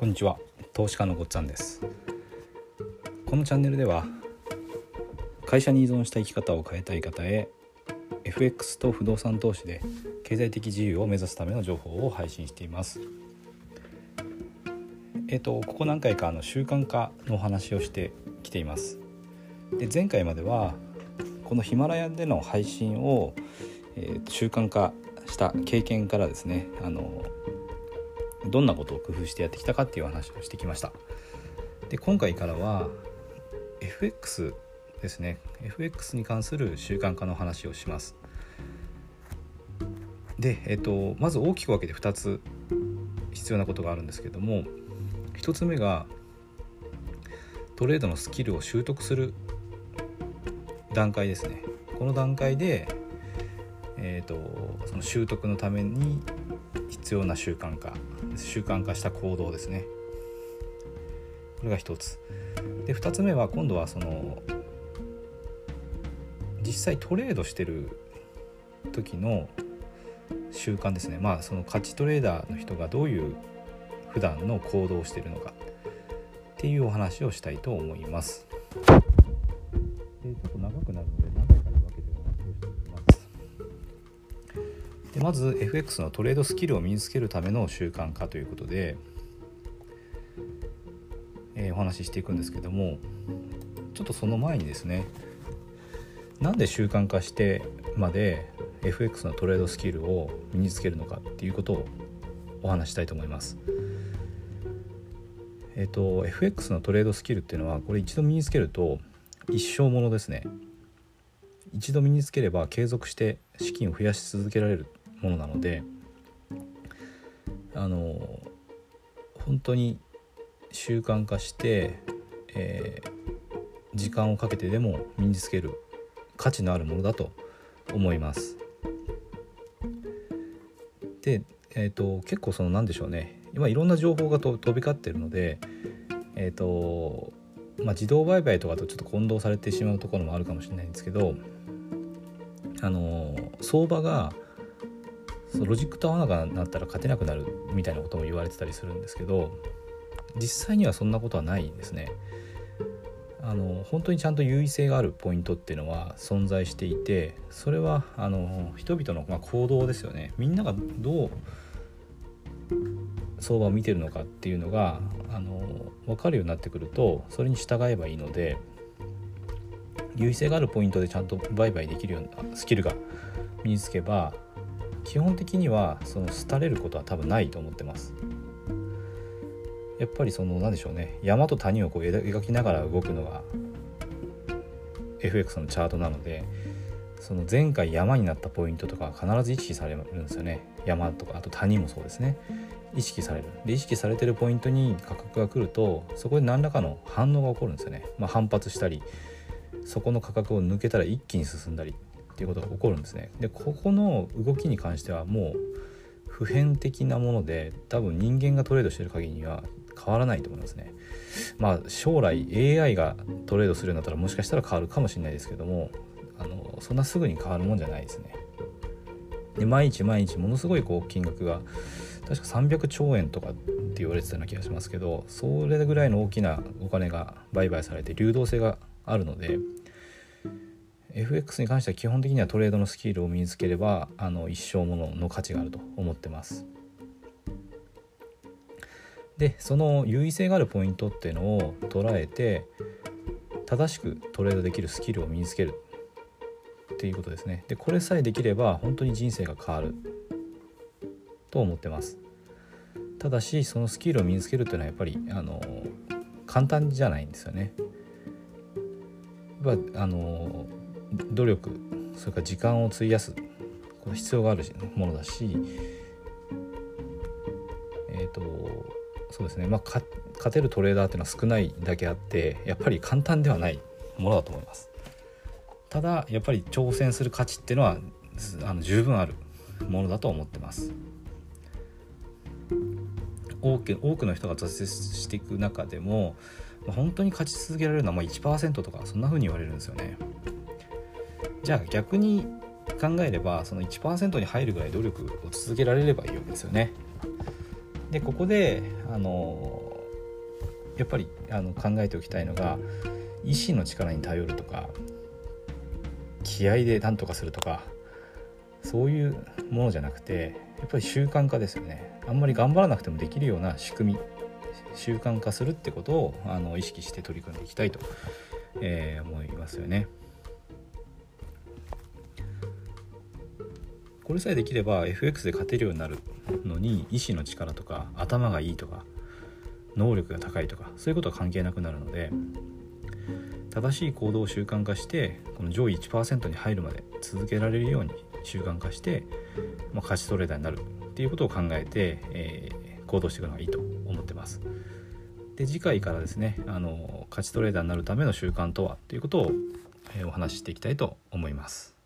こんにちは。投資家のごっつぁんです。このチャンネルでは会社に依存した生き方を変えたい方へ FX と不動産投資で経済的自由を目指すための情報を配信しています。えっ、とここ何回かあの習慣化のお話をしてきています。で前回まではこのヒマラヤでの配信を、えー、習慣化した経験からですねあのどんなことを工夫してやってきたかっていう話をしてきました。で今回からは FX ですね。FX に関する習慣化の話をします。で、えっと、まず大きく分けて2つ必要なことがあるんですけども1つ目がトレードのスキルを習得する段階ですね。この段階で、えーと、その習得のために必要な習慣化習慣化した行動ですね。これが1つ。で2つ目は今度はその実際トレードしてる時の習慣ですね。まあその価値トレーダーの人がどういう普段の行動をしてるのか。っていうお話をしたいと思います。でちょっと長くなるまず FX のトレードスキルを身につけるための習慣化ということで、えー、お話ししていくんですけどもちょっとその前にですねなんで習慣化してまで FX のトレードスキルを身につけるのかっていうことをお話したいと思います。えっ、と FX のトレードスキルっていうのはこれ一度身につけると一生ものですね。一度身につければ継続して資金を増やし続けられるものなのであの本当に習慣化して、えー、時間をかけてでも身につける価値のあるものだと思います。で、えーと、結構その何でしょうね今いろんな情報が飛び交ってるので、えーとまあ、自動売買とかとちょっと混同されてしまうところもあるかもしれないんですけどあの相場がロジックと合わなくなったら勝てなくなるみたいなことも言われてたりするんですけど実際にはそんなことはないんですね。あの本当にちゃんと優位性があるポイントっていうのは存在していてそれはあの人々の、まあ、行動ですよねみんながどう相場を見てるのかっていうのがあの分かるようになってくるとそれに従えばいいので優位性があるポイントでちゃんと売買できるようなスキルが身につけば基本的にはその廃れることは多分ないと思ってます。やっぱりその何でしょうね。山と谷をこう描きながら動くのが FX のチャートなのでその前回山になったポイントとか必ず意識されるんですよね。山とかあと谷もそうですね。意識される。で意識されてるポイントに価格が来るとそこで何らかの反応が起こるんですよね、まあ、反発したりそこの価格を抜けたら一気に進んだり。っていうことが起こるんですねでここの動きに関してはもう普遍的なもので多分人間がトレードしてる限りには変わらないと思いますね。まあ将来 AI がトレードするようになったらもしかしたら変わるかもしれないですけどもあのそんなすぐに変わるもんじゃないですね。で毎日毎日ものすごいこう金額が確か300兆円とかって言われてたような気がしますけどそれぐらいの大きなお金が売買されて流動性があるので FX に関しては基本的にはトレードのスキルを身につければあの一生ものの価値があると思ってます。でその優位性があるポイントっていうのを捉えて正しくトレードできるスキルを身につけるっていうことですね。でこれさえできれば本当に人生が変わると思ってます。ただしそのスキルを身につけるっていうのはやっぱりあの簡単じゃないんですよね。やっぱあの努力それから時間を費やすこ必要があるものだしえっ、ー、とそうですね、まあ、勝てるトレーダーっていうのは少ないだけあってやっぱり簡単ではないものだと思います。ただやっぱり挑戦する価値っていうのはあの十分あるものだと思ってます。多く多くの人が挫折していく中でも本当に勝ち続けられるのはまあ1%とかそんな風に言われるんですよね。じゃあ逆に考えればその1%に入るぐらい努力を続けられればいいわけですよねでここであのやっぱりあの考えておきたいのが意志の力に頼るとか気合で何とかするとかそういうものじゃなくてやっぱり習慣化ですよねあんまり頑張らなくてもできるような仕組み習慣化するってことをあの意識して取り組んでいきたいと、えー、思いますよね。これさえできれば FX で勝てるようになるのに意志の力とか頭がいいとか能力が高いとかそういうことは関係なくなるので正しい行動を習慣化してこの上位1%に入るまで続けられるように習慣化して、まあ、勝ちトレーダーになるっていうことを考えて、えー、行動していくのがいいと思ってます。で次回からですねあの勝ちトレーダーになるための習慣とはということを、えー、お話ししていきたいと思います。